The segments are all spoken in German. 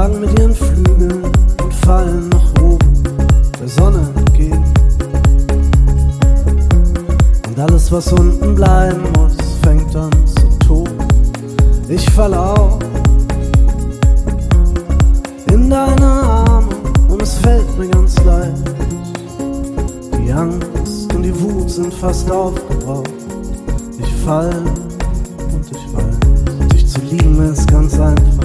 schlagen mit ihren Flügeln und fallen nach oben der Sonne entgegen. Und alles, was unten bleiben muss, fängt an zu toben. Ich falle auf in deine Arme und es fällt mir ganz leicht. Die Angst und die Wut sind fast aufgebraucht. Ich falle und ich weiß, dich zu lieben ist ganz einfach.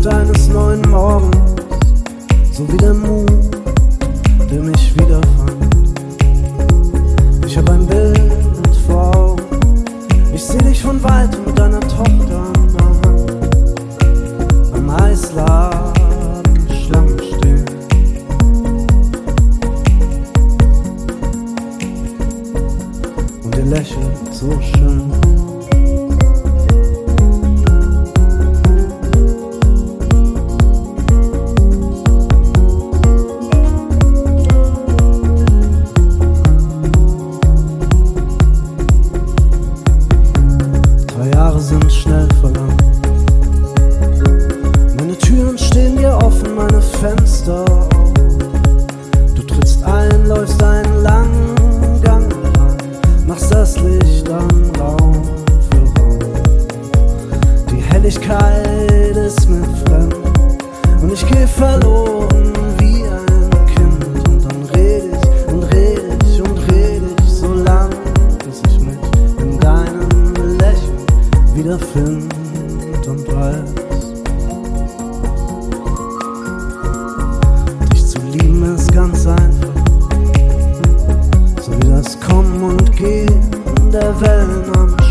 Ankunft eines neuen Morgens, so wie der Mut, der mich wiederfand. Ich hab ein Bild vor Augen, ich seh dich von weitem mit deiner Tochter an der Hand. Am Eisladen Schlangen stehen. Und ihr lächelt so schön. Helligkeit ist mir fremd und ich geh verloren wie ein Kind. Und dann red ich und red ich und red ich so lang, bis ich mich in deinem Lächeln wiederfind und weiß. Dich zu lieben ist ganz einfach, so wie das Kommen und Gehen der Wellen am